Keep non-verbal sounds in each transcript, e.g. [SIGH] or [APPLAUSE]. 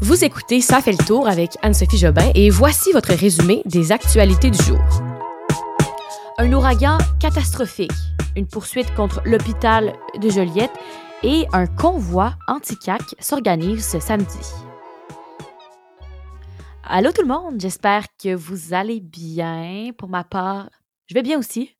Vous écoutez Ça fait le tour avec Anne-Sophie Jobin et voici votre résumé des actualités du jour. Un ouragan catastrophique, une poursuite contre l'hôpital de Joliette et un convoi anti-CAC s'organise ce samedi. Allô tout le monde, j'espère que vous allez bien. Pour ma part, je vais bien aussi.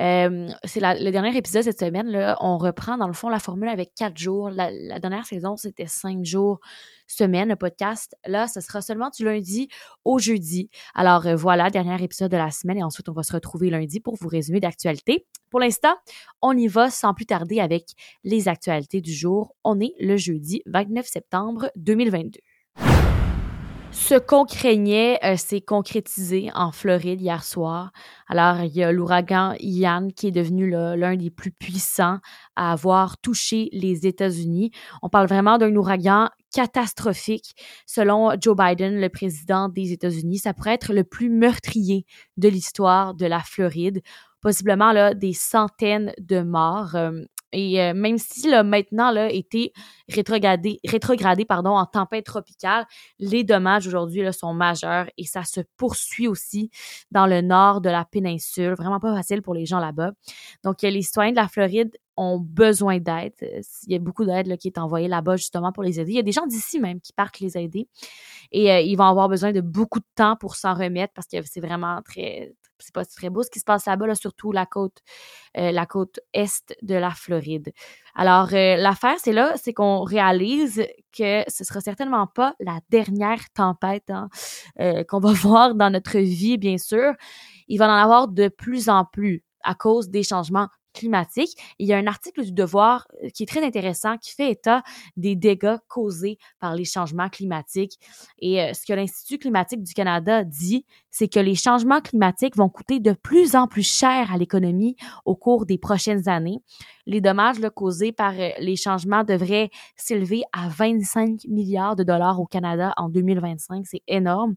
Euh, c'est le dernier épisode cette semaine. Là, on reprend dans le fond la formule avec quatre jours. La, dernière saison, c'était cinq jours semaine, le podcast. Là, ce sera seulement du lundi au jeudi. Alors euh, voilà, dernier épisode de la semaine et ensuite on va se retrouver lundi pour vous résumer d'actualité. Pour l'instant, on y va sans plus tarder avec les actualités du jour. On est le jeudi 29 septembre 2022. Ce qu'on craignait euh, s'est concrétisé en Floride hier soir. Alors, il y a l'ouragan Ian qui est devenu l'un des plus puissants à avoir touché les États-Unis. On parle vraiment d'un ouragan catastrophique. Selon Joe Biden, le président des États-Unis, ça pourrait être le plus meurtrier de l'histoire de la Floride possiblement là, des centaines de morts. Euh, et euh, même si là, maintenant là, été rétrogradé, rétrogradé pardon, en tempête tropicale, les dommages aujourd'hui sont majeurs et ça se poursuit aussi dans le nord de la péninsule. Vraiment pas facile pour les gens là-bas. Donc, les citoyens de la Floride ont besoin d'aide. Il y a beaucoup d'aide qui est envoyée là-bas justement pour les aider. Il y a des gens d'ici même qui partent les aider. Et euh, ils vont avoir besoin de beaucoup de temps pour s'en remettre parce que c'est vraiment très, c'est pas très beau ce qui se passe là-bas, là, surtout la côte, euh, la côte est de la Floride. Alors, euh, l'affaire, c'est là, c'est qu'on réalise que ce sera certainement pas la dernière tempête hein, euh, qu'on va [LAUGHS] voir dans notre vie, bien sûr. Il va en avoir de plus en plus à cause des changements climatique. Il y a un article du Devoir euh, qui est très intéressant qui fait état des dégâts causés par les changements climatiques. Et euh, ce que l'Institut climatique du Canada dit, c'est que les changements climatiques vont coûter de plus en plus cher à l'économie au cours des prochaines années. Les dommages causés par euh, les changements devraient s'élever à 25 milliards de dollars au Canada en 2025. C'est énorme.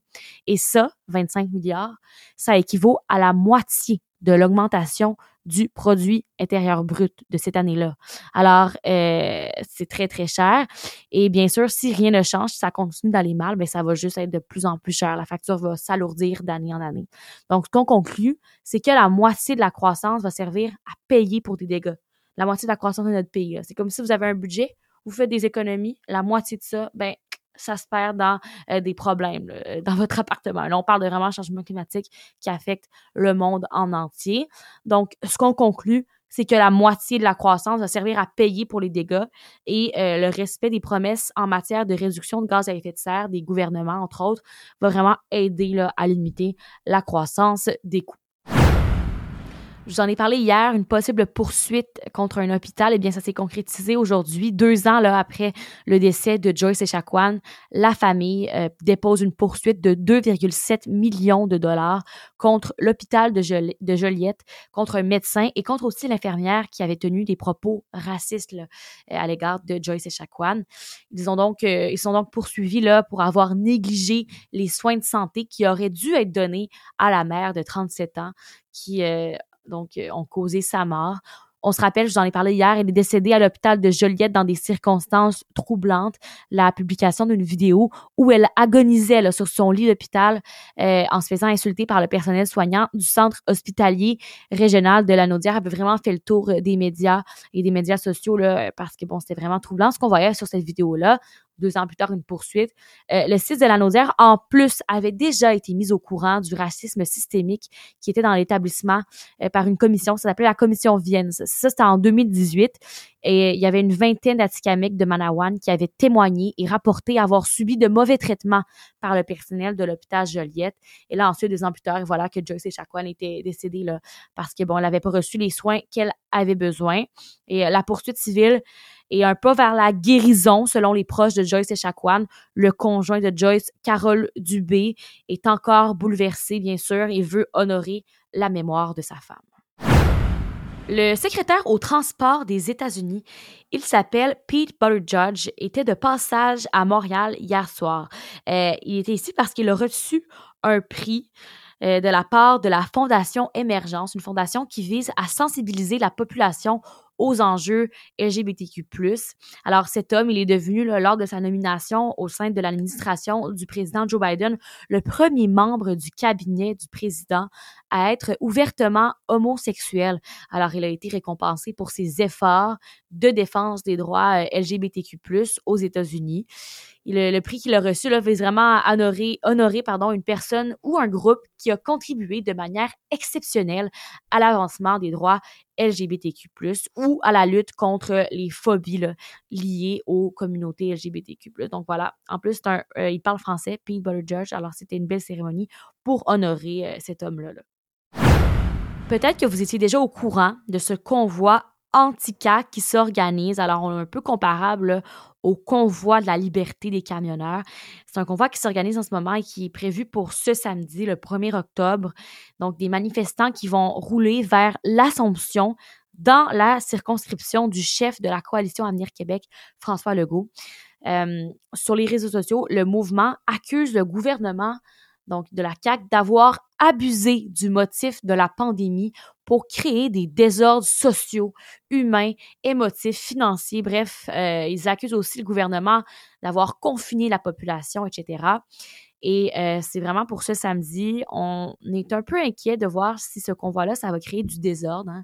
Et ça, 25 milliards, ça équivaut à la moitié de l'augmentation du produit intérieur brut de cette année-là. Alors, euh, c'est très, très cher. Et bien sûr, si rien ne change, si ça continue d'aller mal, bien, ça va juste être de plus en plus cher. La facture va s'alourdir d'année en année. Donc, ce qu'on conclut, c'est que la moitié de la croissance va servir à payer pour des dégâts. La moitié de la croissance de notre pays. C'est comme si vous avez un budget, vous faites des économies, la moitié de ça, ben ça se perd dans euh, des problèmes euh, dans votre appartement. Là, on parle de vraiment changement climatique qui affecte le monde en entier. Donc, ce qu'on conclut, c'est que la moitié de la croissance va servir à payer pour les dégâts et euh, le respect des promesses en matière de réduction de gaz à effet de serre des gouvernements, entre autres, va vraiment aider là, à limiter la croissance des coûts. Je vous en ai parlé hier, une possible poursuite contre un hôpital. Eh bien, ça s'est concrétisé aujourd'hui, deux ans là, après le décès de Joyce Echaquan. La famille euh, dépose une poursuite de 2,7 millions de dollars contre l'hôpital de, de, Joliette, contre un médecin et contre aussi l'infirmière qui avait tenu des propos racistes là, euh, à l'égard de Joyce Echaquan. Ils, ont donc, euh, ils sont donc poursuivis là, pour avoir négligé les soins de santé qui auraient dû être donnés à la mère de 37 ans qui donc euh, ont causé sa mort. On se rappelle, je vous en ai parlé hier, elle est décédée à l'hôpital de Joliette dans des circonstances troublantes. La publication d'une vidéo où elle agonisait sur son lit d'hôpital euh, en se faisant insulter par le personnel soignant du centre hospitalier régional de la Naudière avait vraiment fait le tour euh, des médias et des médias sociaux là, parce que bon, c'était vraiment troublant ce qu'on voyait sur cette vidéo-là deux ans plus tard une poursuite. Euh, le site de la Naudière, en plus, avait déjà été mis au courant du racisme systémique qui était dans l'établissement euh, par une commission, ça s'appelait la commission Vienne. Ça, c'était en 2018. Et il y avait une vingtaine d'Atikamekw de Manawan qui avaient témoigné et rapporté avoir subi de mauvais traitements par le personnel de l'hôpital Joliette. Et là, ensuite, deux ans plus tard, voilà que Joyce Echaquan était décédée là, parce que bon, elle n'avait pas reçu les soins qu'elle avait besoin. Et euh, la poursuite civile et un pas vers la guérison, selon les proches de Joyce Echaquan. Le conjoint de Joyce, Carole Dubé, est encore bouleversé, bien sûr, et veut honorer la mémoire de sa femme. Le secrétaire au transport des États-Unis, il s'appelle Pete Buttigieg, était de passage à Montréal hier soir. Euh, il était ici parce qu'il a reçu un prix euh, de la part de la Fondation Émergence, une fondation qui vise à sensibiliser la population aux enjeux LGBTQ+. Alors cet homme, il est devenu lors de sa nomination au sein de l'administration du président Joe Biden le premier membre du cabinet du président à être ouvertement homosexuel. Alors il a été récompensé pour ses efforts de défense des droits euh, LGBTQ+ aux États-Unis le, prix qu'il a reçu là, vise vraiment honorer, une personne ou un groupe qui a contribué de manière exceptionnelle à l'avancement des droits LGBTQ+, ou à la lutte contre les phobies liées aux communautés LGBTQ+. Donc voilà, en plus, euh, il parle français, Pete Buttigieg, alors c'était une belle cérémonie pour honorer euh, cet homme-là. Là. Peut-être que vous étiez déjà au courant de ce convoi anti-CAC qui s'organise. Alors, on est un peu comparable au convoi de la liberté des camionneurs. C'est un convoi qui s'organise en ce moment et qui est prévu pour ce samedi, le 1er octobre. Donc, des manifestants qui vont rouler vers l'Assomption dans la circonscription du chef de la coalition Avenir Québec, François Legault. Euh, sur les réseaux sociaux, le mouvement accuse le gouvernement donc de la CAQ, d'avoir abusé du motif de la pandémie pour créer des désordres sociaux, humains, émotifs, financiers. Bref, euh, ils accusent aussi le gouvernement d'avoir confiné la population, etc. Et euh, c'est vraiment pour ce samedi, on est un peu inquiet de voir si ce convoi-là, ça va créer du désordre. Hein.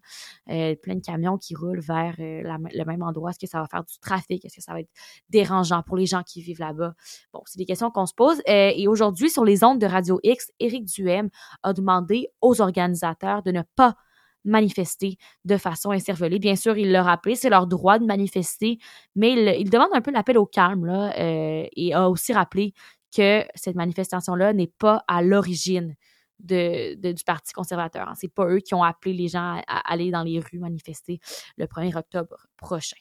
Euh, plein de camions qui roulent vers euh, le même endroit. Est-ce que ça va faire du trafic? Est-ce que ça va être dérangeant pour les gens qui vivent là-bas? Bon, c'est des questions qu'on se pose. et aujourd'hui, sur les ondes de Radio X, Éric Duhem a demandé aux organisateurs de ne pas manifester de façon incervelée. Bien sûr, il l'a rappelé, c'est leur droit de manifester, mais il, demande un peu l'appel au calme et a aussi rappelé que cette manifestation-là n'est pas à l'origine de, du Parti conservateur. Hein. C'est pas eux qui ont appelé les gens à aller dans les rues manifester le 1er octobre prochain.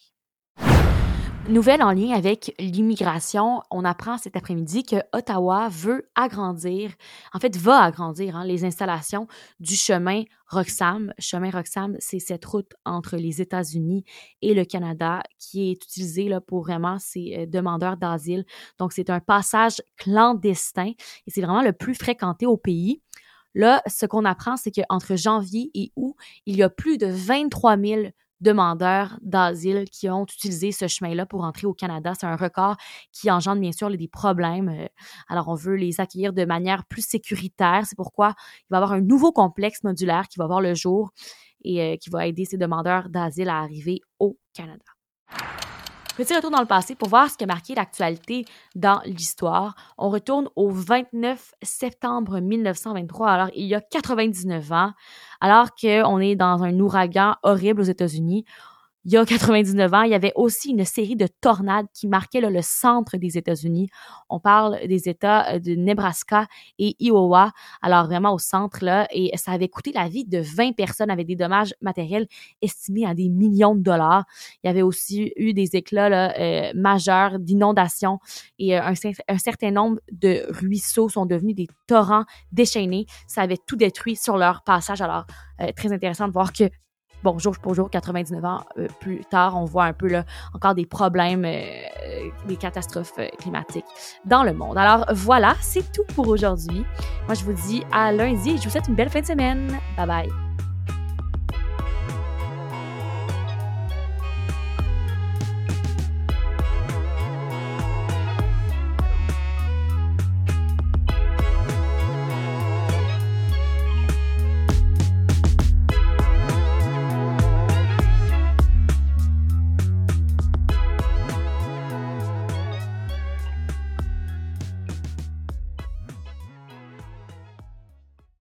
Nouvelle en lien avec l'immigration, on apprend cet après-midi que Ottawa veut agrandir, en fait va agrandir hein, les installations du chemin Roxham. Chemin Roxham, c'est cette route entre les États-Unis et le Canada qui est utilisée pour vraiment ces euh, demandeurs d'asile. Donc c'est un passage clandestin et c'est vraiment le plus fréquenté au pays. Là, ce qu'on apprend, c'est qu'entre janvier et août, il y a plus de 23 000 demandeurs d'asile qui ont utilisé ce chemin-là pour entrer au Canada. C'est un record qui engendre bien sûr des problèmes. Euh, alors, on veut les accueillir de manière plus sécuritaire. C'est pourquoi il va y avoir un nouveau complexe modulaire qui va voir le jour et euh, qui va aider ces demandeurs d'asile à arriver au Canada. Petit retour dans le passé pour voir ce qui a marqué l'actualité dans l'histoire. On retourne au 29 septembre 1923, alors il y a 99 ans, alors qu'on est dans un ouragan horrible aux États-Unis il y a 99 ans, il y avait aussi une série de tornades qui marquaient le centre des États-Unis. On parle des États euh, de Nebraska et Iowa, alors vraiment au centre là, et ça avait coûté la vie de 20 personnes avec des dommages matériels estimés à des millions de dollars. Il y avait aussi eu des éclats euh, majeurs d'inondations et euh, un, certain nombre de ruisseaux sont devenus des torrents déchaînés. Ça avait tout détruit sur leur passage. Alors, très intéressant de voir que bon, jour pour jour, 99 ans euh, plus tard, on voit un peu là, encore des problèmes, euh, des catastrophes euh, climatiques dans le monde. Alors voilà, c'est tout pour aujourd'hui. Moi, je vous dis à lundi et je vous souhaite une belle fin de semaine. Bye bye.